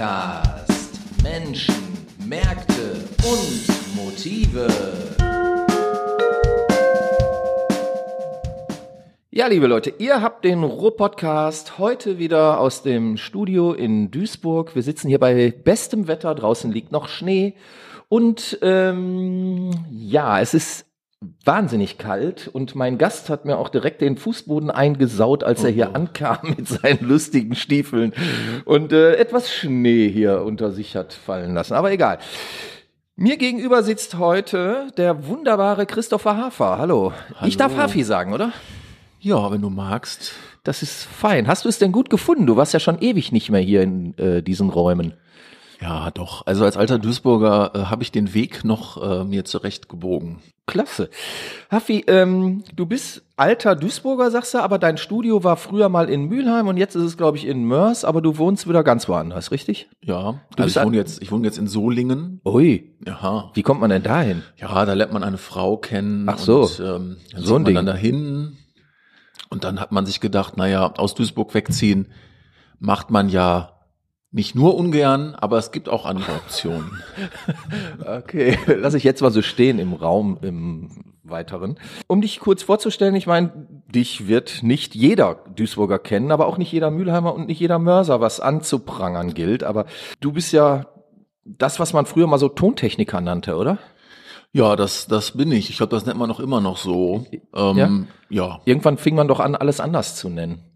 Podcast. Menschen, Märkte und Motive. Ja, liebe Leute, ihr habt den Ruhr-Podcast heute wieder aus dem Studio in Duisburg. Wir sitzen hier bei bestem Wetter, draußen liegt noch Schnee und ähm, ja, es ist wahnsinnig kalt und mein Gast hat mir auch direkt den Fußboden eingesaut, als er hier ankam mit seinen lustigen Stiefeln und äh, etwas Schnee hier unter sich hat fallen lassen. Aber egal. Mir gegenüber sitzt heute der wunderbare Christopher Hafer. Hallo. Ich darf Hallo. Hafi sagen, oder? Ja, wenn du magst. Das ist fein. Hast du es denn gut gefunden? Du warst ja schon ewig nicht mehr hier in äh, diesen Räumen. Ja, doch. Also als alter Duisburger äh, habe ich den Weg noch äh, mir zurecht gebogen. Klasse. Hafi, ähm, du bist alter Duisburger, sagst du, aber dein Studio war früher mal in Mülheim und jetzt ist es, glaube ich, in Mörs, aber du wohnst wieder ganz woanders, richtig? Ja, Du also ich wohne jetzt, ich wohne jetzt in Solingen. Ui, Aha. wie kommt man denn dahin? Ja, da lernt man eine Frau kennen. Ach so. Und, ähm, dann So ein man Ding. dann dahin. Und dann hat man sich gedacht, naja, aus Duisburg wegziehen macht man ja nicht nur ungern, aber es gibt auch andere Optionen. Okay, lass ich jetzt mal so stehen im Raum im Weiteren. Um dich kurz vorzustellen, ich meine, dich wird nicht jeder Duisburger kennen, aber auch nicht jeder Mülheimer und nicht jeder Mörser, was anzuprangern gilt. Aber du bist ja das, was man früher mal so Tontechniker nannte, oder? Ja, das, das bin ich. Ich glaube, das nennt man auch immer noch so. Ähm, ja. Irgendwann fing man doch an, alles anders zu nennen.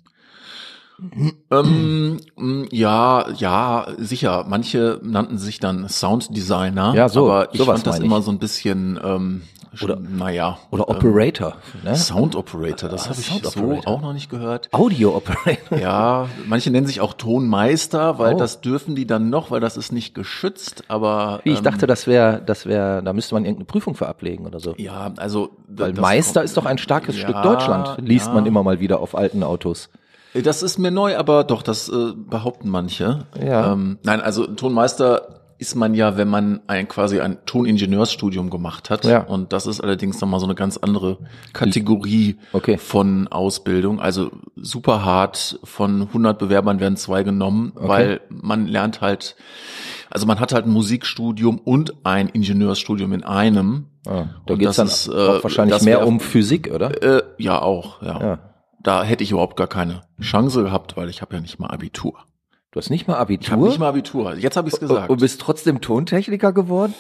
Ähm, mh, ja, ja, sicher. Manche nannten sich dann Sounddesigner. Ja, so, Aber ich sowas fand das ich. immer so ein bisschen, ähm, Oder- naja. Oder Operator, ne? Sound Operator, das Ah, habe ich so auch noch nicht gehört. Audio Operator. Ja, manche nennen sich auch Tonmeister, weil Oh. das dürfen die dann noch, weil das ist nicht geschützt, aber Wie, ich ähm, dachte, das wäre, das wäre, da müsste man irgendeine Prüfung für ablegen oder so. ja, also Weil Meister kommt- ist doch ein starkes Ja, Stück Deutschland, liest ja. man immer mal wieder auf alten Autos. Das ist mir neu, aber doch, das äh, behaupten manche. Ja. Ähm, nein, also Tonmeister ist man ja, wenn man ein quasi ein Toningenieursstudium gemacht hat. Ja. Und das ist allerdings nochmal so eine ganz andere Kategorie Okay. von Ausbildung. Also super hart, von 100 Bewerbern werden zwei genommen, weil man lernt halt, also man hat halt ein Musikstudium und ein Ingenieursstudium in einem. Ah, da Und geht's dann ist, äh, wahrscheinlich mehr um Physik, oder? Äh, ja, auch, ja. Ja. Da hätte ich überhaupt gar keine Chance gehabt, weil ich habe ja nicht mal Abitur. Du hast nicht mal Ich habe Abitur nicht mal Abitur. Jetzt habe ich es gesagt. und bist trotzdem Tontechniker geworden?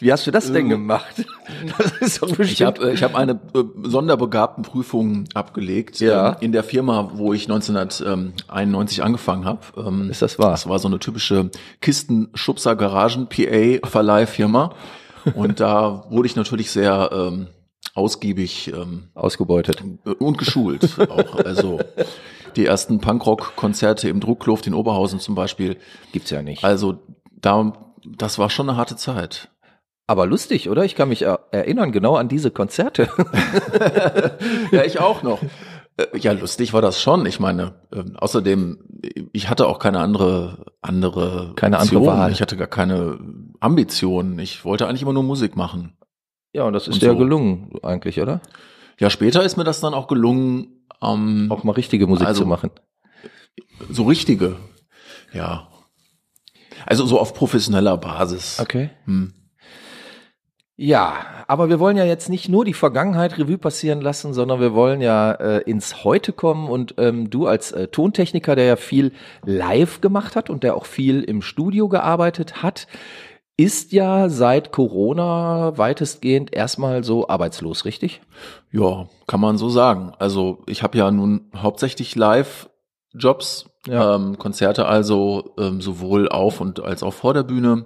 Wie hast du das denn Äh, gemacht? Das ist doch bestimmt. ich habe äh, ich hab eine äh, Sonderbegabtenprüfung abgelegt Ja. ähm, in der Firma, wo ich 1991 angefangen habe. Ähm, Ist das wahr? Das war so eine typische Kistenschubser Garagen PA Verleihfirma und da wurde ich natürlich sehr ähm, ausgiebig ähm, ausgebeutet. und geschult auch. Also die ersten Punkrock-Konzerte im Druckluft in Oberhausen zum Beispiel. Gibt's ja nicht. Also da, das war schon eine harte Zeit. Aber lustig, oder? Ich kann mich er erinnern genau an diese Konzerte. Ja, ich auch noch. Äh, Ja, lustig war das schon. Ich meine, ähm, außerdem, ich hatte auch keine andere, andere, Keine andere Option. Wahl. Ich hatte gar keine Ambitionen. Ich wollte eigentlich immer nur Musik machen. Ja, und das ist Und dir so. gelungen, eigentlich, oder? Ja, später ist mir das dann auch gelungen, ähm, Auch mal richtige Musik Also- zu machen. so richtige. Ja. Also so auf professioneller Basis. Okay. Hm. Ja, aber wir wollen ja jetzt nicht nur die Vergangenheit Revue passieren lassen, sondern wir wollen ja äh, ins Heute kommen und ähm, du als äh, Tontechniker, der ja viel live gemacht hat und der auch viel im Studio gearbeitet hat, ist ja seit Corona weitestgehend erstmal so arbeitslos, richtig? Ja, kann man so sagen. Also ich habe ja nun hauptsächlich Live-Jobs, Ja. ähm, Konzerte also ähm, sowohl auf und als auch vor der Bühne.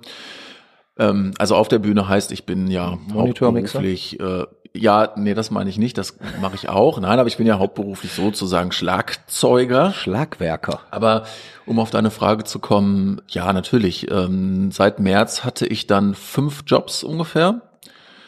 Ähm, also auf der Bühne heißt, ich bin ja Monitormixer? hauptberuflich, äh, ja, nee, das meine ich nicht, das mache ich auch. Nein, aber ich bin ja hauptberuflich sozusagen Schlagzeuger. Schlagwerker. Aber um auf deine Frage zu kommen, ja, natürlich. Ähm, seit März hatte ich dann fünf Jobs ungefähr.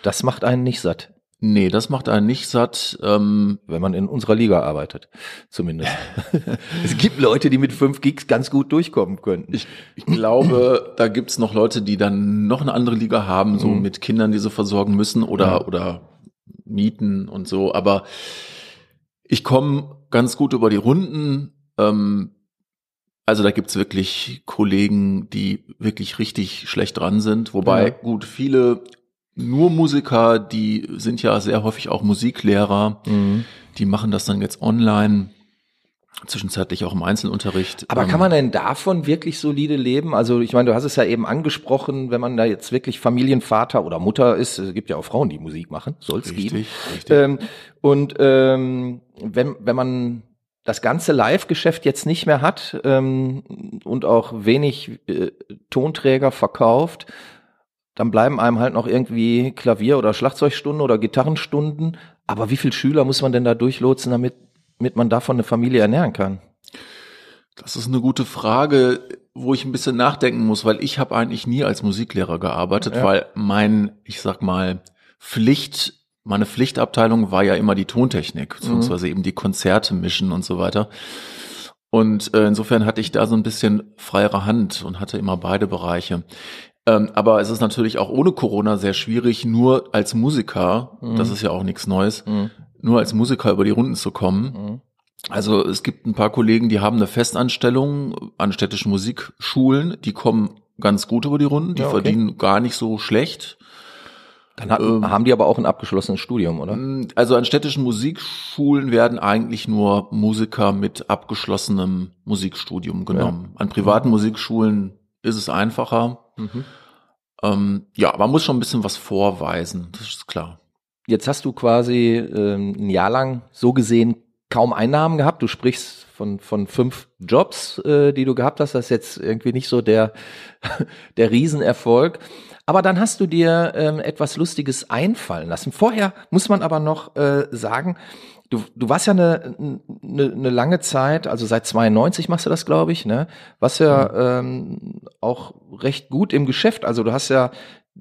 Das macht einen nicht satt, Nee, das macht einen nicht satt. Ähm, wenn man in unserer Liga arbeitet. Zumindest. es gibt Leute, die mit fünf Gigs ganz gut durchkommen könnten. Ich, ich glaube, da gibt's noch Leute, die dann noch eine andere Liga haben, so Mhm. mit Kindern, die sie versorgen müssen oder, Ja. oder mieten und so. Aber ich komme ganz gut über die Runden. Ähm, Also da gibt's wirklich Kollegen, die wirklich richtig schlecht dran sind. Wobei, Ja. gut, viele nur Musiker, die sind ja sehr häufig auch Musiklehrer. Mhm. Die machen das dann jetzt online, zwischenzeitlich auch im Einzelunterricht. Aber Ähm, kann man denn davon wirklich solide leben? Also ich meine, du hast es ja eben angesprochen, wenn man da jetzt wirklich Familienvater oder Mutter ist, es gibt ja auch Frauen, die Musik machen, soll es geben. Richtig, richtig. Ähm, und ähm, wenn, wenn man das ganze Live-Geschäft jetzt nicht mehr hat ähm, und auch wenig äh, Tonträger verkauft, dann bleiben einem halt noch irgendwie Klavier- oder Schlagzeugstunden oder Gitarrenstunden. Aber wie viele Schüler muss man denn da durchlotsen, damit, damit man davon eine Familie ernähren kann? Das ist eine gute Frage, wo ich ein bisschen nachdenken muss, weil ich habe eigentlich nie als Musiklehrer gearbeitet, Ja. weil mein, ich sag mal, Pflicht, meine Pflichtabteilung war ja immer die Tontechnik, beziehungsweise eben die Konzerte mischen und so weiter. Und äh, insofern hatte ich da so ein bisschen freiere Hand und hatte immer beide Bereiche. Ähm, aber es ist natürlich auch ohne Corona sehr schwierig, nur als Musiker, Mhm. das ist ja auch nichts Neues, nur als Musiker über die Runden zu kommen. Mhm. Also es gibt ein paar Kollegen, die haben eine Festanstellung an städtischen Musikschulen, die kommen ganz gut über die Runden, die Ja, okay. verdienen gar nicht so schlecht. Dann hat, Ähm, haben die aber auch ein abgeschlossenes Studium, oder? Also an städtischen Musikschulen werden eigentlich nur Musiker mit abgeschlossenem Musikstudium genommen. An privaten Musikschulen ist es einfacher. Mhm. Ähm, ja, man muss schon ein bisschen was vorweisen, das ist klar. Jetzt hast du quasi ähm, ein Jahr lang so gesehen kaum Einnahmen gehabt. Du sprichst von, von fünf Jobs, äh, die du gehabt hast. Das ist jetzt irgendwie nicht so der, der Riesenerfolg. Aber dann hast du dir ähm, etwas Lustiges einfallen lassen. Vorher muss man aber noch äh, sagen, du, du warst ja eine, eine, eine lange Zeit, also seit 92 machst du das, glaube ich, ne? Warst ja ähm, auch recht gut im Geschäft. Also du hast ja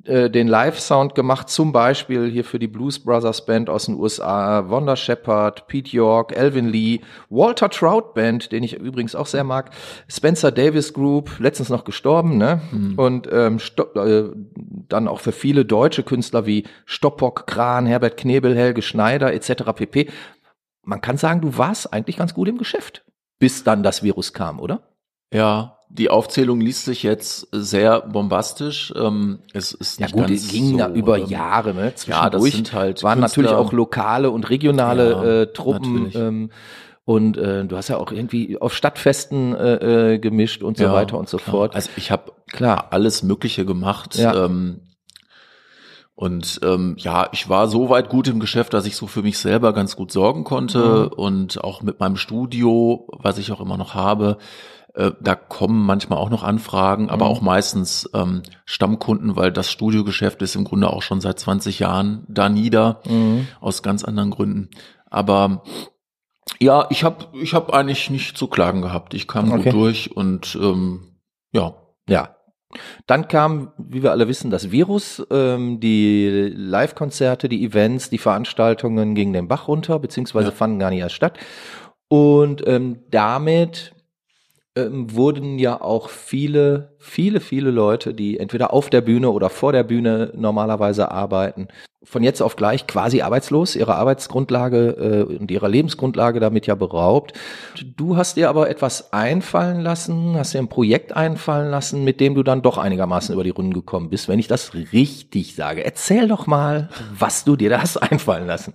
äh, den Live-Sound gemacht, zum Beispiel hier für die Blues Brothers Band aus den USA, Wanda Shepard, Pete York, Elvin Lee, Walter Trout Band, den ich übrigens auch sehr mag, Spencer Davis Group, letztens noch gestorben, ne? Und ähm, äh, dann auch für viele deutsche Künstler wie Stoppock, Kran, Herbert Knebel, Helge Schneider etc. pp. Man kann sagen, du warst eigentlich ganz gut im Geschäft, bis dann das Virus kam, oder? Ja, die Aufzählung liest sich jetzt sehr bombastisch. Ähm, es ist Ja gut, es ging ja so, über ähm, Jahre, ne? Ja, das Zwischendurch sind halt waren natürlich Künstler. auch lokale und regionale Ja, äh, Truppen. natürlich. Ähm, und äh, du hast ja auch irgendwie auf Stadtfesten äh, äh, gemischt und so Ja, weiter und so klar. fort. Also ich habe Klar. alles Mögliche gemacht. Ja. Ähm, und ähm, ja, ich war so weit gut im Geschäft, dass ich so für mich selber ganz gut sorgen konnte Mhm. und auch mit meinem Studio, was ich auch immer noch habe, äh, da kommen manchmal auch noch Anfragen, aber Mhm. auch meistens ähm, Stammkunden, weil das Studiogeschäft ist im Grunde auch schon seit 20 Jahren da nieder, Mhm. aus ganz anderen Gründen. Aber ja, ich habe ich hab eigentlich nicht zu klagen gehabt. Ich kam Okay. gut durch und ähm, ja, Ja. Dann kam, wie wir alle wissen, das Virus, ähm, die Live-Konzerte, die Events, die Veranstaltungen gingen den Bach runter, beziehungsweise Ja. fanden gar nicht erst statt. Und ähm, damit ähm, wurden ja auch viele, viele, viele Leute, die entweder auf der Bühne oder vor der Bühne normalerweise arbeiten, von jetzt auf gleich quasi arbeitslos, ihre Arbeitsgrundlage äh, und ihrer Lebensgrundlage damit ja beraubt. Du hast dir aber etwas einfallen lassen, hast dir ein Projekt einfallen lassen, mit dem du dann doch einigermaßen über die Runden gekommen bist, wenn ich das richtig sage. Erzähl doch mal, was du dir da hast einfallen lassen.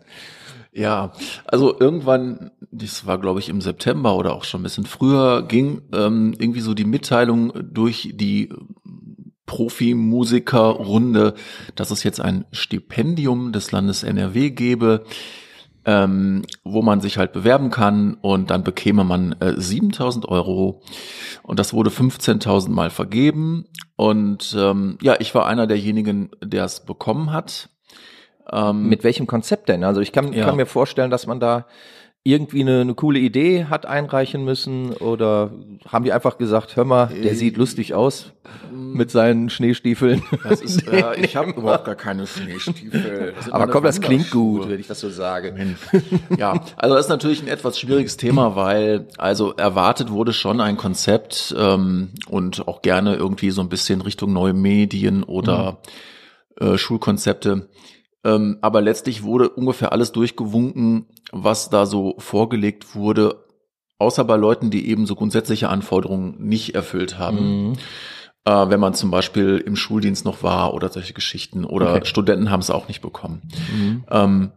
Ja, also irgendwann, das war glaube ich im September oder auch schon ein bisschen früher, ging ähm, irgendwie so die Mitteilung durch die Profimusikerrunde, dass es jetzt ein Stipendium des Landes NRW gäbe, ähm, wo man sich halt bewerben kann und dann bekäme man äh, 7000 Euro und das wurde 15.000 Mal vergeben und ähm, ja, ich war einer derjenigen, der es bekommen hat. Ähm, Mit welchem Konzept denn? Also ich kann, Ja. kann mir vorstellen, dass man da irgendwie eine, eine coole Idee hat einreichen müssen oder haben die einfach gesagt, hör mal, der Äh, sieht lustig aus mit seinen Schneestiefeln. Das ist, äh, ich habe überhaupt gar keine Schneestiefel. Aber komm, das klingt gut, wenn ich das so sage. Ja, also das ist natürlich ein etwas schwieriges Thema, weil also erwartet wurde schon ein Konzept ähm, und auch gerne irgendwie so ein bisschen Richtung neue Medien oder äh, Schulkonzepte. Ähm, aber letztlich wurde ungefähr alles durchgewunken, was da so vorgelegt wurde, außer bei Leuten, die eben so grundsätzliche Anforderungen nicht erfüllt haben. Mhm. Äh, wenn man zum Beispiel im Schuldienst noch war oder solche Geschichten oder okay. Studenten haben es auch nicht bekommen. Mhm. Ähm,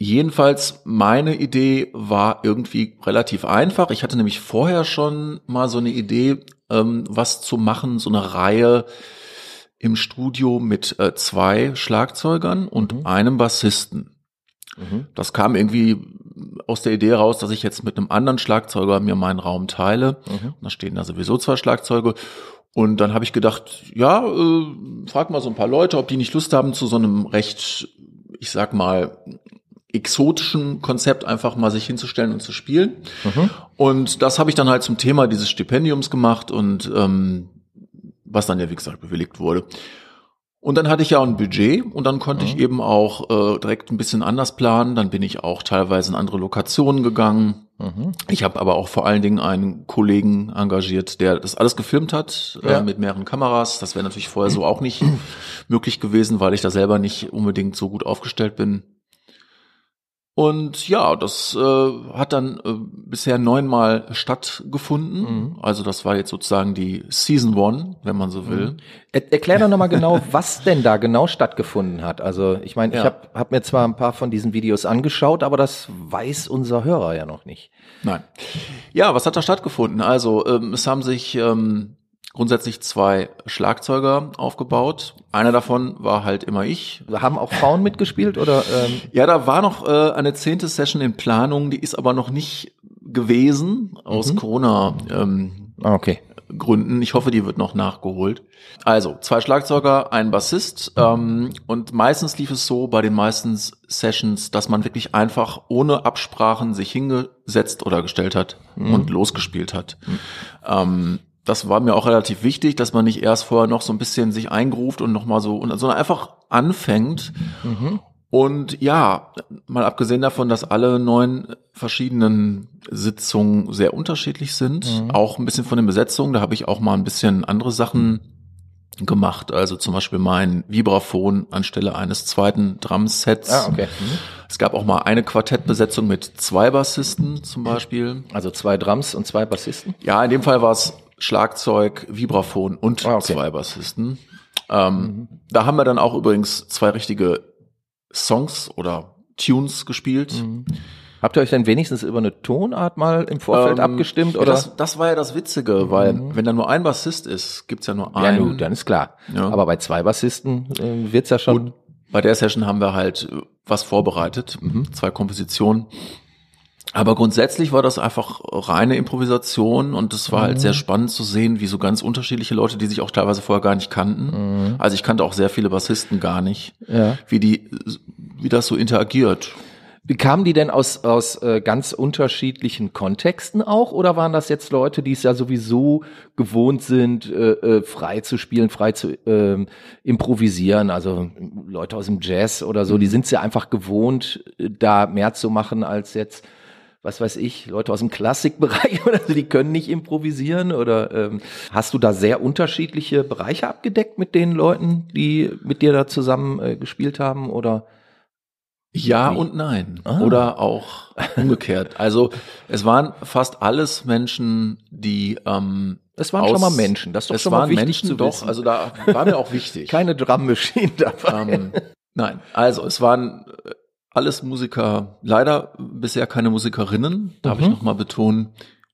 Jedenfalls, meine Idee war irgendwie relativ einfach. Ich hatte nämlich vorher schon mal so eine Idee, ähm, was zu machen, so eine Reihe im Studio mit äh, zwei Schlagzeugern und mhm. einem Bassisten. Mhm. Das kam irgendwie aus der Idee raus, dass ich jetzt mit einem anderen Schlagzeuger mir meinen Raum teile. Mhm. Da stehen da sowieso zwei Schlagzeuge. Und dann habe ich gedacht, ja, äh, frag mal so ein paar Leute, ob die nicht Lust haben, zu so einem recht, ich sag mal, exotischen Konzept einfach mal sich hinzustellen und zu spielen. Mhm. Und das habe ich dann halt zum Thema dieses Stipendiums gemacht und ähm, was dann ja wie gesagt bewilligt wurde. Und dann hatte ich ja ein Budget und dann konnte mhm. ich eben auch äh, direkt ein bisschen anders planen. Dann bin ich auch teilweise in andere Lokationen gegangen. Mhm. Ich habe aber auch vor allen Dingen einen Kollegen engagiert, der das alles gefilmt hat äh, ja. äh, mit mehreren Kameras. Das wäre natürlich vorher so auch nicht möglich gewesen, weil ich da selber nicht unbedingt so gut aufgestellt bin. Und ja, das äh, hat dann äh, bisher neunmal stattgefunden. Mhm. Also das war jetzt sozusagen die Season One, wenn man so will. Mhm. Er, erklär doch nochmal genau, was denn da genau stattgefunden hat. Also ich meine, ja. ich habe hab mir zwar ein paar von diesen Videos angeschaut, aber das weiß unser Hörer ja noch nicht. Nein. Ja, was hat da stattgefunden? Also ähm, es haben sich ähm, grundsätzlich zwei Schlagzeuger aufgebaut. Einer davon war halt immer ich. Haben auch Frauen mitgespielt oder? Ähm? Ja, da war noch äh, eine zehnte Session in Planung, die ist aber noch nicht gewesen aus mhm. Corona. Ähm, ah, okay. Gründen. Ich hoffe, die wird noch nachgeholt. Also, zwei Schlagzeuger, ein Bassist. Ähm, und meistens lief es so bei den meisten Sessions, dass man wirklich einfach ohne Absprachen sich hingesetzt oder gestellt hat mhm. und losgespielt hat. Mhm. Ähm, das war mir auch relativ wichtig, dass man nicht erst vorher noch so ein bisschen sich eingruft und nochmal so, sondern einfach anfängt. Mhm. Und ja, mal abgesehen davon, dass alle neun verschiedenen Sitzungen sehr unterschiedlich sind, mhm. auch ein bisschen von den Besetzungen, da habe ich auch mal ein bisschen andere Sachen gemacht. Also zum Beispiel mein Vibraphon anstelle eines zweiten Drumsets. Ah, okay. Mhm. Es gab auch mal eine Quartettbesetzung mit zwei Bassisten zum Beispiel. Also zwei Drums und zwei Bassisten? Ja, in dem Fall war es Schlagzeug, Vibraphon und ah, okay. zwei Bassisten. Ähm, mhm. Da haben wir dann auch übrigens zwei richtige Songs oder Tunes gespielt. Mhm. Habt ihr euch denn wenigstens über eine Tonart mal im Vorfeld ähm, abgestimmt? Oder? Das, das war ja das Witzige, weil mhm. wenn da nur ein Bassist ist, gibt's ja nur einen. Ja, nun, dann ist klar. Ja. Aber bei zwei Bassisten äh, wird's ja schon. Und bei der Session haben wir halt was vorbereitet, mhm. zwei Kompositionen. Aber grundsätzlich war das einfach reine Improvisation und es war mhm. halt sehr spannend zu sehen, wie so ganz unterschiedliche Leute, die sich auch teilweise vorher gar nicht kannten. Mhm. Also ich kannte auch sehr viele Bassisten gar nicht, ja. wie die, wie das so interagiert. Wie kamen die denn aus, aus äh, ganz unterschiedlichen Kontexten auch? Oder waren das jetzt Leute, die es ja sowieso gewohnt sind, äh, äh, frei zu spielen, frei zu äh, improvisieren? Also Leute aus dem Jazz oder so, die mhm. sind es ja einfach gewohnt, äh, da mehr zu machen als jetzt was weiß ich, Leute aus dem Klassikbereich oder so, die können nicht improvisieren? Oder ähm, hast du da sehr unterschiedliche Bereiche abgedeckt mit den Leuten, die mit dir da zusammen äh, gespielt haben? Oder ja und nein. Ah. Oder auch umgekehrt. Also es waren fast alles Menschen, die ähm, es waren aus, schon mal Menschen, das ist doch es schon waren mal Menschen, doch, wissen. also da war mir auch wichtig. Keine Drummaschine dabei. Ähm, nein, also es waren alles Musiker, leider bisher keine Musikerinnen, darf mhm. ich nochmal betonen,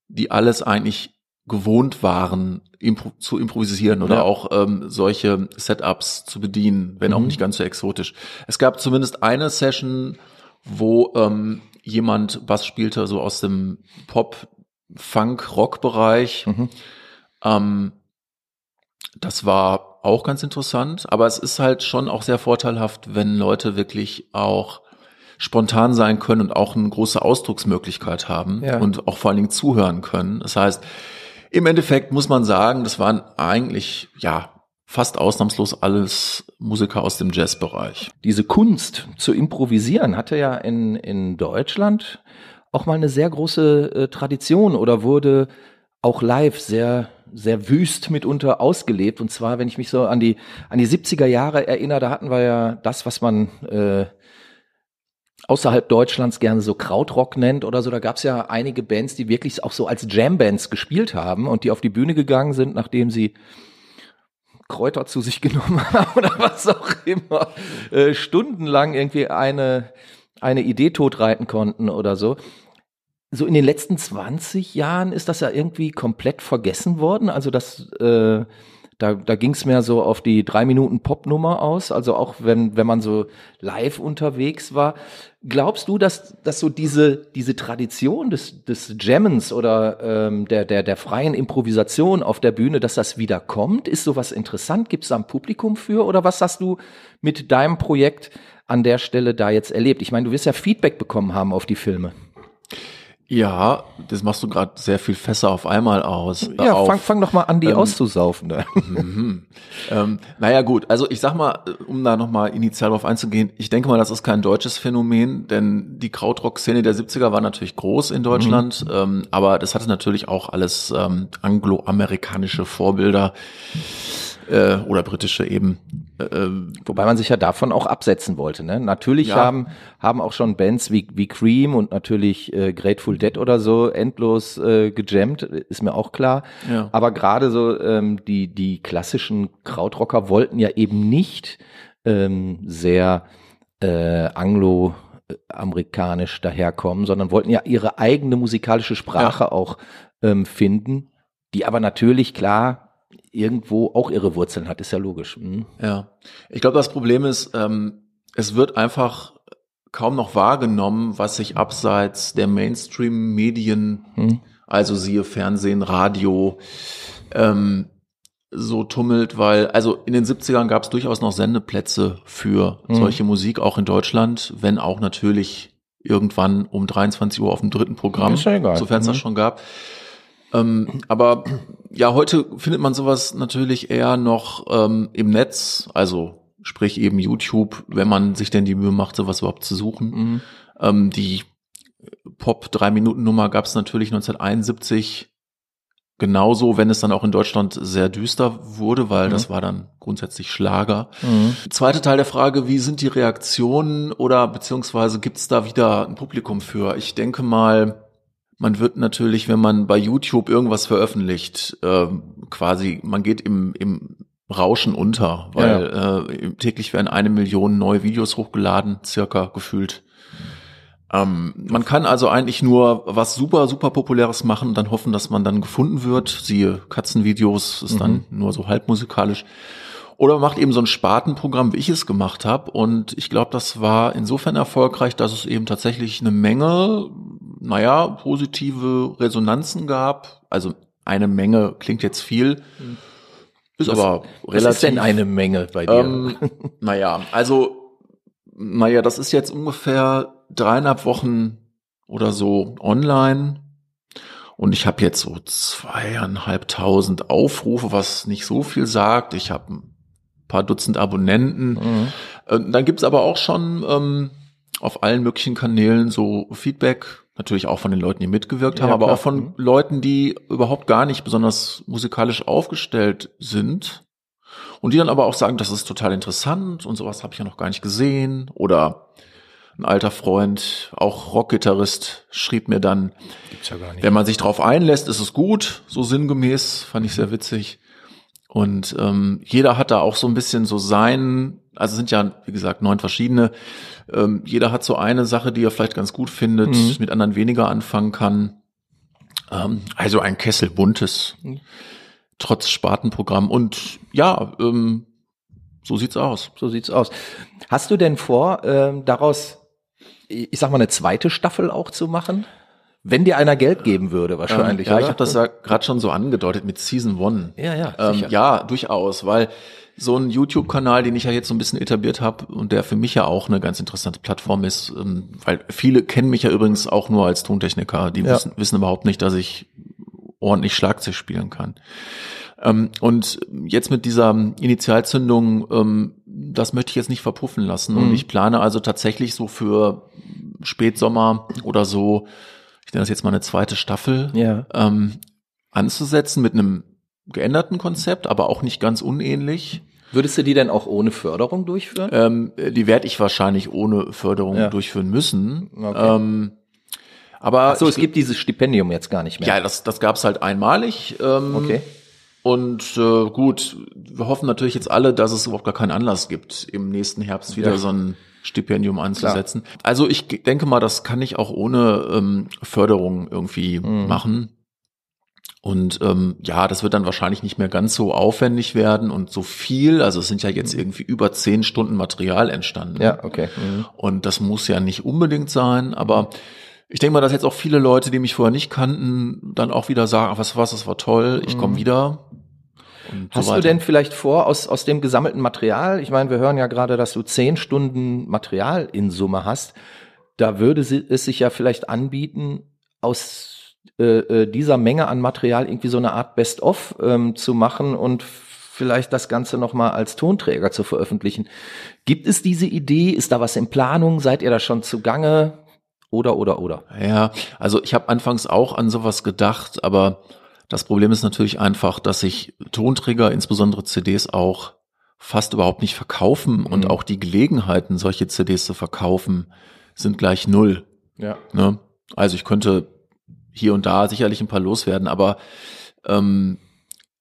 die alles eigentlich gewohnt waren, impro zu improvisieren oder ja. auch ähm, solche Setups zu bedienen, wenn mhm. auch nicht ganz so exotisch. Es gab zumindest eine Session, wo ähm, jemand Bass spielte, so aus dem Pop, Funk, Rock-Bereich. Mhm. Ähm, das war auch ganz interessant, aber es ist halt schon auch sehr vorteilhaft, wenn Leute wirklich auch spontan sein können und auch eine große Ausdrucksmöglichkeit haben ja. und auch vor allen Dingen zuhören können. Das heißt, im Endeffekt muss man sagen, das waren eigentlich, ja, fast ausnahmslos alles Musiker aus dem Jazzbereich. Diese Kunst zu improvisieren hatte ja in, in Deutschland auch mal eine sehr große äh, Tradition oder wurde auch live sehr sehr wüst mitunter ausgelebt. Und zwar, wenn ich mich so an die, an die 70er Jahre erinnere, da hatten wir ja das, was man äh, außerhalb Deutschlands gerne so Krautrock nennt oder so. Da gab es ja einige Bands, die wirklich auch so als Jam-Bands gespielt haben und die auf die Bühne gegangen sind, nachdem sie Kräuter zu sich genommen haben oder was auch immer, äh, stundenlang irgendwie eine, eine Idee totreiten konnten oder so. So in den letzten 20 Jahren ist das ja irgendwie komplett vergessen worden. Also das äh, da, da ging es mehr so auf die drei Minuten Popnummer aus, also auch wenn, wenn man so live unterwegs war. Glaubst du, dass, dass so diese, diese Tradition des, des Jammens oder ähm, der, der, der freien Improvisation auf der Bühne, dass das wieder kommt? Ist sowas interessant? Gibt es da ein Publikum für? Oder was hast du mit deinem Projekt an der Stelle da jetzt erlebt? Ich meine, du wirst ja Feedback bekommen haben auf die Filme. Ja, das machst du gerade sehr viel Fässer auf einmal aus. Ja, auf, fang, fang doch mal an, die ähm, auszusaufen. Da. Mhm. ähm, naja gut, also ich sag mal, um da nochmal initial drauf einzugehen, ich denke mal, das ist kein deutsches Phänomen, denn die Krautrock-Szene der 70er war natürlich groß in Deutschland, mhm. ähm, aber das hatte natürlich auch alles ähm, angloamerikanische Vorbilder äh, oder britische eben. Äh, Wobei man sich ja davon auch absetzen wollte. Ne? Natürlich ja. haben, haben auch schon Bands wie, wie Cream und natürlich äh, Grateful Dead oder so endlos äh, gejammt, ist mir auch klar. Ja. Aber gerade so ähm, die, die klassischen Krautrocker wollten ja eben nicht ähm, sehr äh, anglo amerikanisch daherkommen, sondern wollten ja ihre eigene musikalische Sprache ja. auch ähm, finden, die aber natürlich klar irgendwo auch ihre Wurzeln hat, ist ja logisch. Mhm. Ja, ich glaube, das Problem ist, ähm, es wird einfach kaum noch wahrgenommen, was sich abseits der Mainstream-Medien, mhm. also siehe Fernsehen, Radio, ähm, so tummelt, weil, also in den 70ern gab es durchaus noch Sendeplätze für mhm. solche Musik, auch in Deutschland, wenn auch natürlich irgendwann um 23 Uhr auf dem dritten Programm, ja sofern es mhm. das schon gab. Ähm, aber ja, heute findet man sowas natürlich eher noch ähm, im Netz, also sprich eben YouTube, wenn man sich denn die Mühe macht, sowas überhaupt zu suchen. Mhm. Ähm, die Pop-Drei-Minuten-Nummer gab es natürlich 1971 genauso, wenn es dann auch in Deutschland sehr düster wurde, weil mhm. das war dann grundsätzlich Schlager. Mhm. Zweite Teil der Frage, wie sind die Reaktionen oder beziehungsweise gibt es da wieder ein Publikum für? Ich denke mal, man wird natürlich, wenn man bei YouTube irgendwas veröffentlicht, äh, quasi, man geht im, im Rauschen unter, weil ja. äh, täglich werden eine Million neue Videos hochgeladen, circa gefühlt. Ähm, man kann also eigentlich nur was super, super Populäres machen und dann hoffen, dass man dann gefunden wird. Siehe Katzenvideos, ist mhm. dann nur so halbmusikalisch. Oder macht eben so ein Spartenprogramm, wie ich es gemacht habe. Und ich glaube, das war insofern erfolgreich, dass es eben tatsächlich eine Menge naja, positive Resonanzen gab. Also eine Menge klingt jetzt viel. Ist was, aber relativ. Was ist denn eine Menge bei dir? Ähm, naja, also, naja, das ist jetzt ungefähr dreieinhalb Wochen oder so online. Und ich habe jetzt so zweieinhalbtausend Aufrufe, was nicht so viel sagt. Ich habe ein paar Dutzend Abonnenten. Mhm. Äh, dann gibt's aber auch schon ähm, auf allen möglichen Kanälen so Feedback Natürlich auch von den Leuten, die mitgewirkt haben, ja, aber auch von mhm. Leuten, die überhaupt gar nicht besonders musikalisch aufgestellt sind. Und die dann aber auch sagen, das ist total interessant und sowas habe ich ja noch gar nicht gesehen. Oder ein alter Freund, auch Rockgitarrist, schrieb mir dann, ja wenn man sich drauf einlässt, ist es gut, so sinngemäß, fand ich sehr witzig. Und ähm, jeder hat da auch so ein bisschen so sein, also sind ja, wie gesagt, neun verschiedene. Ähm, jeder hat so eine Sache, die er vielleicht ganz gut findet, mhm. mit anderen weniger anfangen kann. Ähm, also ein Kessel buntes, mhm. trotz Spartenprogramm. Und ja, ähm, so sieht's aus. So sieht's aus. Hast du denn vor, ähm, daraus, ich sag mal, eine zweite Staffel auch zu machen? Wenn dir einer Geld geben würde, wahrscheinlich. Ähm, ja, oder? ich habe das ja gerade schon so angedeutet mit Season One. Ja, ja. Ähm, ja, durchaus, weil so ein YouTube-Kanal, den ich ja jetzt so ein bisschen etabliert habe und der für mich ja auch eine ganz interessante Plattform ist, ähm, weil viele kennen mich ja übrigens auch nur als Tontechniker, die ja. wissen, wissen überhaupt nicht, dass ich ordentlich Schlagzeug spielen kann. Ähm, und jetzt mit dieser Initialzündung, ähm, das möchte ich jetzt nicht verpuffen lassen. Mhm. Und ich plane also tatsächlich so für Spätsommer oder so, nenne das jetzt mal eine zweite Staffel, ja. ähm, anzusetzen mit einem geänderten Konzept, aber auch nicht ganz unähnlich. Würdest du die denn auch ohne Förderung durchführen? Ähm, die werde ich wahrscheinlich ohne Förderung Ja. durchführen müssen. Okay. Ähm, aber Ach so, es gibt dieses Stipendium jetzt gar nicht mehr. ja, das, das gab's halt einmalig. Ähm, Okay. Und äh, gut, wir hoffen natürlich jetzt alle, dass es überhaupt gar keinen Anlass gibt, im nächsten Herbst wieder Ja. so ein Stipendium anzusetzen. Also ich denke mal, das kann ich auch ohne ähm, Förderung irgendwie Mhm. machen. Und ähm, ja, das wird dann wahrscheinlich nicht mehr ganz so aufwendig werden und so viel. Also es sind ja jetzt irgendwie über zehn Stunden Material entstanden. Mhm. Ja, okay. Mhm. Und das muss ja nicht unbedingt sein, aber ich denke mal, dass jetzt auch viele Leute, die mich vorher nicht kannten, dann auch wieder sagen, ach, was was, das war toll, ich komme wieder. Hast so du denn vielleicht vor, aus, aus dem gesammelten Material, ich meine, wir hören ja gerade, dass du zehn Stunden Material in Summe hast, da würde es sich ja vielleicht anbieten, aus äh, äh, dieser Menge an Material irgendwie so eine Art Best-of ähm, zu machen und vielleicht das Ganze nochmal als Tonträger zu veröffentlichen. Gibt es diese Idee? Ist da was in Planung? Seid ihr da schon zugange? Oder, oder, oder? Ja, also ich habe anfangs auch an sowas gedacht, aber das Problem ist natürlich einfach, dass sich Tonträger, insbesondere CDs, auch fast überhaupt nicht verkaufen und Mhm. auch die Gelegenheiten, solche CDs zu verkaufen, sind gleich null. Ja. Ne? Also ich könnte hier und da sicherlich ein paar loswerden, aber ähm,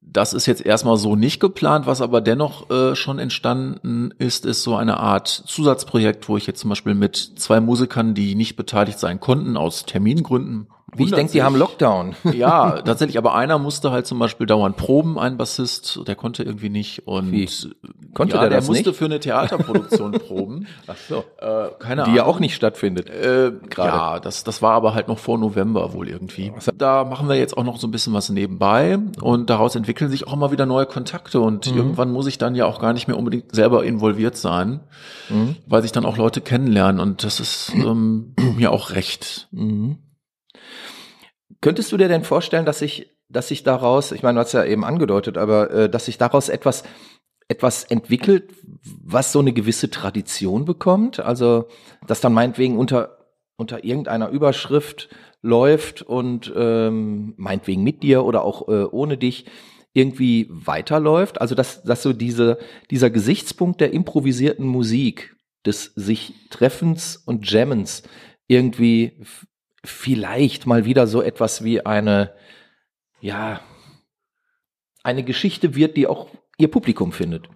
das ist jetzt erstmal so nicht geplant. Was aber dennoch äh, schon entstanden ist, ist so eine Art Zusatzprojekt, wo ich jetzt zum Beispiel mit zwei Musikern, die nicht beteiligt sein konnten, aus Termingründen. Wie ich denke, die haben Lockdown. ja, tatsächlich, aber einer musste halt zum Beispiel dauernd proben, ein Bassist, der konnte irgendwie nicht und Wie? Konnte ja, der der das musste nicht? für eine Theaterproduktion proben. Ach so. Äh, keine Die Ahnung. ja auch nicht stattfindet. Äh, Gerade. Ja, das, das war aber halt noch vor November wohl irgendwie. Da machen wir jetzt auch noch so ein bisschen was nebenbei und daraus entwickeln sich auch immer wieder neue Kontakte und Mhm. irgendwann muss ich dann ja auch gar nicht mehr unbedingt selber involviert sein, Mhm. weil sich dann auch Leute kennenlernen und das ist ähm, mir auch recht. Mhm. Könntest du dir denn vorstellen, dass sich, dass sich daraus, ich meine, du hast ja eben angedeutet, aber äh, dass sich daraus etwas, etwas entwickelt, was so eine gewisse Tradition bekommt? Also, dass dann meinetwegen unter, unter irgendeiner Überschrift läuft und ähm, meinetwegen mit dir oder auch äh, ohne dich irgendwie weiterläuft. Also, dass, dass so diese, dieser Gesichtspunkt der improvisierten Musik, des sich Treffens und Jammens irgendwie vielleicht mal wieder so etwas wie eine, ja, eine Geschichte wird, die auch ihr Publikum findet.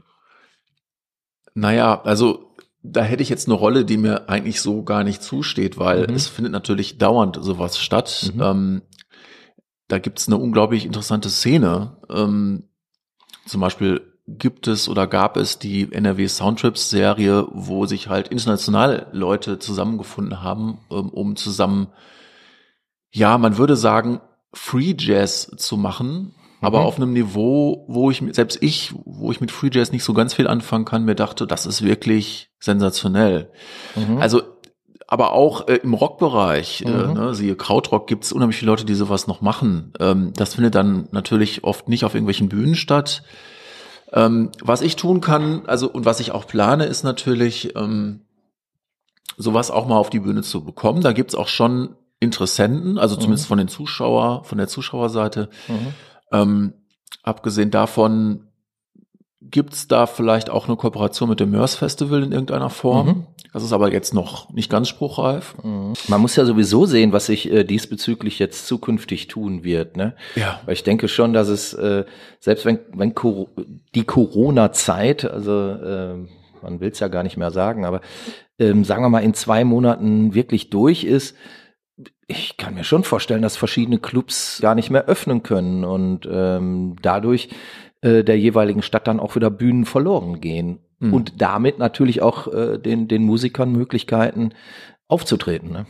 Naja, also da hätte ich jetzt eine Rolle, die mir eigentlich so gar nicht zusteht, weil Mhm. es findet natürlich dauernd sowas statt. Mhm. Ähm, da gibt's eine unglaublich interessante Szene. Ähm, zum Beispiel gibt es oder gab es die NRW Soundtrips Serie, wo sich halt international Leute zusammengefunden haben, ähm, um zusammen, ja, man würde sagen, Free Jazz zu machen, aber Mhm. auf einem Niveau, wo ich, selbst ich, wo ich mit Free Jazz nicht so ganz viel anfangen kann, mir dachte, das ist wirklich sensationell. Mhm. Also, aber auch äh, im Rockbereich, äh, Mhm. ne, siehe Krautrock, gibt es unheimlich viele Leute, die sowas noch machen. Ähm, das findet dann natürlich oft nicht auf irgendwelchen Bühnen statt. Ähm, was ich tun kann, also und was ich auch plane, ist natürlich, ähm, sowas auch mal auf die Bühne zu bekommen. Da gibt's auch schon Interessenten, also zumindest von den Zuschauer, von der Zuschauerseite. Mhm. Ähm, abgesehen davon gibt's da vielleicht auch eine Kooperation mit dem Mörs Festival in irgendeiner Form. Mhm. Das ist aber jetzt noch nicht ganz spruchreif. Mhm. Man muss ja sowieso sehen, was sich äh, diesbezüglich jetzt zukünftig tun wird. Ne? Ja. Weil ich denke schon, dass es, äh, selbst wenn, wenn Cor die Corona-Zeit, also äh, man will es ja gar nicht mehr sagen, aber ähm, sagen wir mal in zwei Monaten wirklich durch ist, ich kann mir schon vorstellen, dass verschiedene Clubs gar nicht mehr öffnen können und ähm, dadurch äh, der jeweiligen Stadt dann auch wieder Bühnen verloren gehen. Mhm. Und damit natürlich auch äh, den, den Musikern Möglichkeiten aufzutreten. Ne?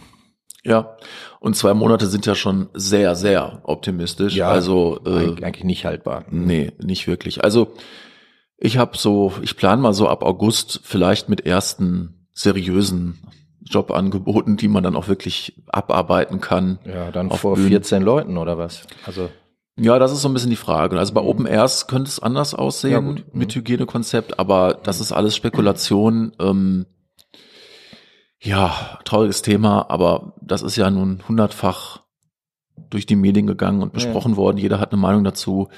Ja. Und zwei Monate sind ja schon sehr, sehr optimistisch. Ja, also äh, Eig eigentlich nicht haltbar. nee, nicht wirklich. Also ich habe so, ich plane mal so ab August vielleicht mit ersten seriösen Jobangeboten, die man dann auch wirklich abarbeiten kann. Ja, dann vor Bühnen. 14 Leuten oder was? Also Ja, das ist so ein bisschen die Frage. Also bei Open Airs könnte es anders aussehen Ja, gut. mit Hygienekonzept, aber das ist alles Spekulation. Ähm, ja, trauriges Thema, aber das ist ja nun hundertfach durch die Medien gegangen und Ja. besprochen worden. Jeder hat eine Meinung dazu.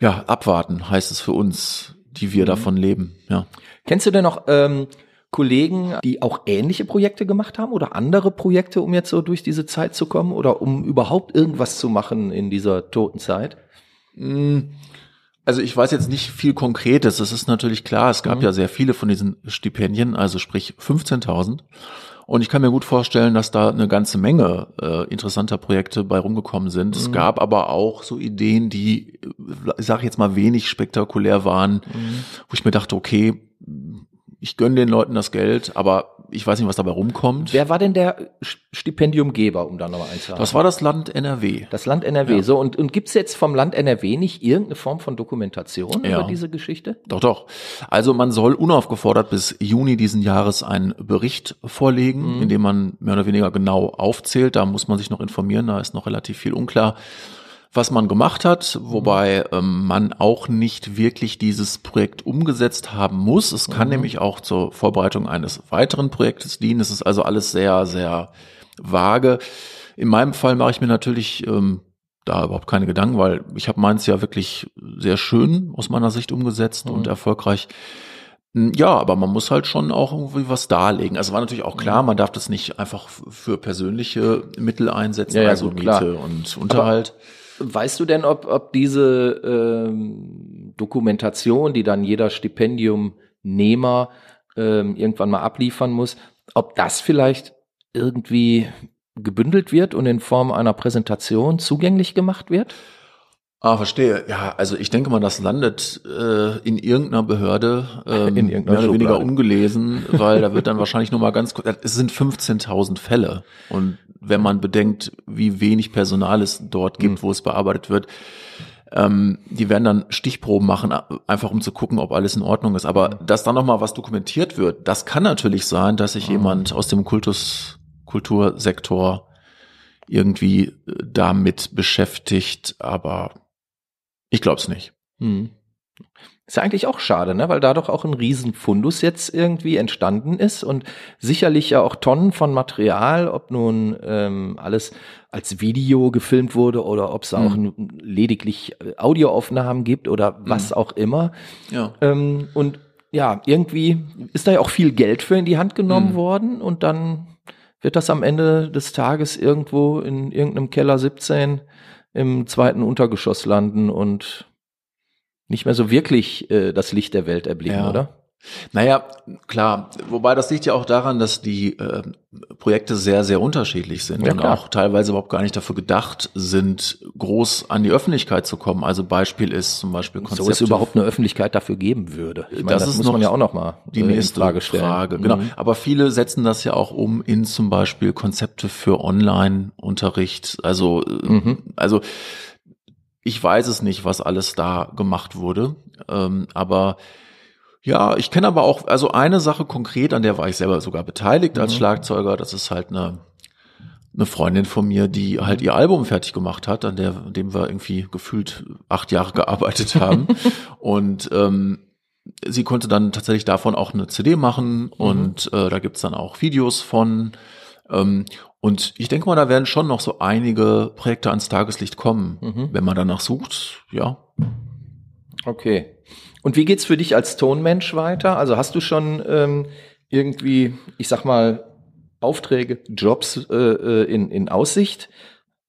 ja, abwarten heißt es für uns, die wir mhm. davon leben, ja. Kennst du denn noch ähm, Kollegen, die auch ähnliche Projekte gemacht haben oder andere Projekte, um jetzt so durch diese Zeit zu kommen oder um überhaupt irgendwas zu machen in dieser toten Zeit? Mm, also ich weiß jetzt nicht viel Konkretes. Es ist natürlich klar, es gab mhm. ja sehr viele von diesen Stipendien, also sprich 15.000. Und ich kann mir gut vorstellen, dass da eine ganze Menge äh, interessanter Projekte bei rumgekommen sind. Mhm. Es gab aber auch so Ideen, die, ich sage jetzt mal, wenig spektakulär waren, mhm. wo ich mir dachte, okay, ich gönne den Leuten das Geld, aber ich weiß nicht, was dabei rumkommt. Wer war denn der Stipendiumgeber, um da nochmal einzuhaken? Das war das Land NRW. Das Land NRW. Ja. So, und, und gibt es jetzt vom Land NRW nicht irgendeine Form von Dokumentation ja. über diese Geschichte? Doch, doch. Also man soll unaufgefordert bis Juni diesen Jahres einen Bericht vorlegen, mhm. in dem man mehr oder weniger genau aufzählt. Da muss man sich noch informieren, da ist noch relativ viel unklar was man gemacht hat, wobei ähm, man auch nicht wirklich dieses Projekt umgesetzt haben muss. Es kann mhm. nämlich auch zur Vorbereitung eines weiteren Projektes dienen. Es ist also alles sehr, sehr vage. In meinem Fall mache ich mir natürlich ähm, da überhaupt keine Gedanken, weil ich habe meins ja wirklich sehr schön aus meiner Sicht umgesetzt mhm. und erfolgreich. Hm, ja, aber man muss halt schon auch irgendwie was darlegen. Also war natürlich auch klar, mhm. man darf das nicht einfach für persönliche Mittel einsetzen, ja, ja, also gut, Miete klar. und Unterhalt. Aber Weißt du denn, ob, ob diese ähm, Dokumentation, die dann jeder Stipendiumnehmer ähm, irgendwann mal abliefern muss, ob das vielleicht irgendwie gebündelt wird und in Form einer Präsentation zugänglich gemacht wird? Ah, verstehe. Ja, also ich denke mal, das landet äh, in irgendeiner Behörde ähm, in irgendeiner mehr oder weniger ungelesen, weil da wird dann wahrscheinlich nur mal ganz kurz, es sind 15.000 Fälle und wenn man bedenkt, wie wenig Personal es dort gibt, mhm. wo es bearbeitet wird, ähm, die werden dann Stichproben machen, einfach um zu gucken, ob alles in Ordnung ist. Aber mhm. dass dann noch mal was dokumentiert wird, das kann natürlich sein, dass sich mhm. jemand aus dem Kultus Kultursektor irgendwie äh, damit beschäftigt, aber ich glaube es nicht. Hm. Ist ja eigentlich auch schade, ne? weil da doch auch ein Riesenfundus jetzt irgendwie entstanden ist und sicherlich ja auch Tonnen von Material, ob nun ähm, alles als Video gefilmt wurde oder ob es auch lediglich äh, Audioaufnahmen gibt oder was mhm. auch immer. Ja. Ähm, und ja, irgendwie ist da ja auch viel Geld für in die Hand genommen mhm. worden und dann wird das am Ende des Tages irgendwo in irgendeinem Keller 17 im zweiten Untergeschoss landen und nicht mehr so wirklich äh, das Licht der Welt erblicken, ja. oder? Naja, klar. Wobei das liegt ja auch daran, dass die äh, Projekte sehr, sehr unterschiedlich sind ja, und klar. auch teilweise überhaupt gar nicht dafür gedacht sind, groß an die Öffentlichkeit zu kommen. Also Beispiel ist zum Beispiel Konzepte. So es überhaupt eine Öffentlichkeit dafür geben würde. Ich meine, das, das muss man ja auch noch mal die äh, nächste Frage stellen. Frage. Genau. Mhm. Aber viele setzen das ja auch um in zum Beispiel Konzepte für Online-Unterricht. Also, äh, mhm. also ich weiß es nicht, was alles da gemacht wurde, ähm, aber ja, ich kenne aber auch, also eine Sache konkret, an der war ich selber sogar beteiligt als mhm. Schlagzeuger, das ist halt eine, eine Freundin von mir, die halt ihr Album fertig gemacht hat, an der, an dem wir irgendwie gefühlt acht Jahre gearbeitet haben. und ähm, sie konnte dann tatsächlich davon auch eine CD machen mhm. und äh, da gibt's dann auch Videos von. Ähm, und ich denke mal, da werden schon noch so einige Projekte ans Tageslicht kommen, mhm. wenn man danach sucht, ja. Okay. Und wie geht's für dich als Tonmensch weiter? Also hast du schon ähm, irgendwie, ich sag mal, Aufträge, Jobs äh, äh, in, in Aussicht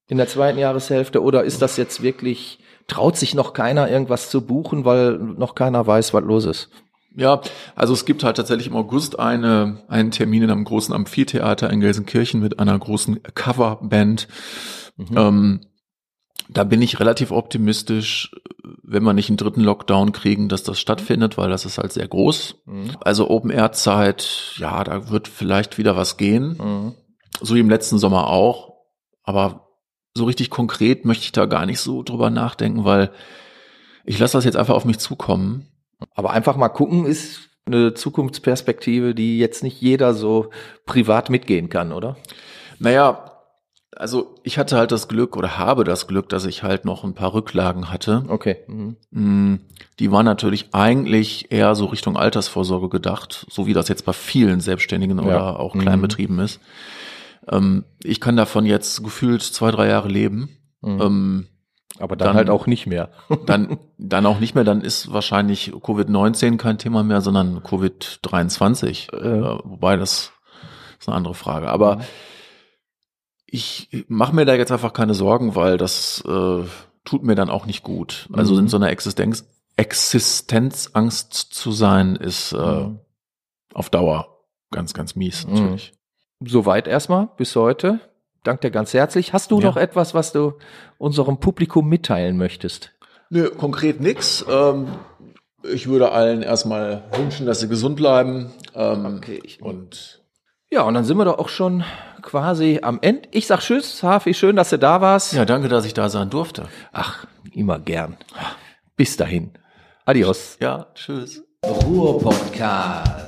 in der zweiten Jahreshälfte? Oder ist das jetzt wirklich, traut sich noch keiner irgendwas zu buchen, weil noch keiner weiß, was los ist? Ja, also es gibt halt tatsächlich im August eine, einen Termin in einem großen Amphitheater in Gelsenkirchen mit einer großen Coverband. Mhm. Ähm, da bin ich relativ optimistisch, wenn wir nicht einen dritten Lockdown kriegen, dass das stattfindet, weil das ist halt sehr groß. Mhm. Also Open Air Zeit, ja, da wird vielleicht wieder was gehen. Mhm. So wie im letzten Sommer auch. Aber so richtig konkret möchte ich da gar nicht so drüber nachdenken, weil ich lasse das jetzt einfach auf mich zukommen. Aber einfach mal gucken ist eine Zukunftsperspektive, die jetzt nicht jeder so privat mitgehen kann, oder? Naja, also ich hatte halt das Glück oder habe das Glück, dass ich halt noch ein paar Rücklagen hatte. Okay. Mhm. Mm, die waren natürlich eigentlich eher so Richtung Altersvorsorge gedacht, so wie das jetzt bei vielen Selbstständigen ja. oder auch Kleinbetrieben mhm. ist. Ähm, ich kann davon jetzt gefühlt zwei, drei Jahre leben. Mhm. Ähm, Aber dann, dann, halt auch nicht mehr. dann, dann auch nicht mehr, dann ist wahrscheinlich Covid-19 kein Thema mehr, sondern Covid-23. Äh. wobei das ist eine andere Frage. Aber mhm. Ich mache mir da jetzt einfach keine Sorgen, weil das äh, tut mir dann auch nicht gut. Also mhm. in so einer Existenz, Existenzangst zu sein, ist äh, mhm. auf Dauer ganz, ganz mies natürlich. Mhm. Soweit erstmal bis heute. Dank dir ganz herzlich. Hast du ja. noch etwas, was du unserem Publikum mitteilen möchtest? Nö, konkret nix. Ähm, ich würde allen erstmal wünschen, dass sie gesund bleiben. Ähm, okay. Und ja, und dann sind wir doch auch schon quasi am Ende. Ich sag Tschüss, Hafi, schön, dass du da warst. Ja, danke, dass ich da sein durfte. Ach, immer gern. Bis dahin. Adios. Ja, tschüss. Ruhr Podcast.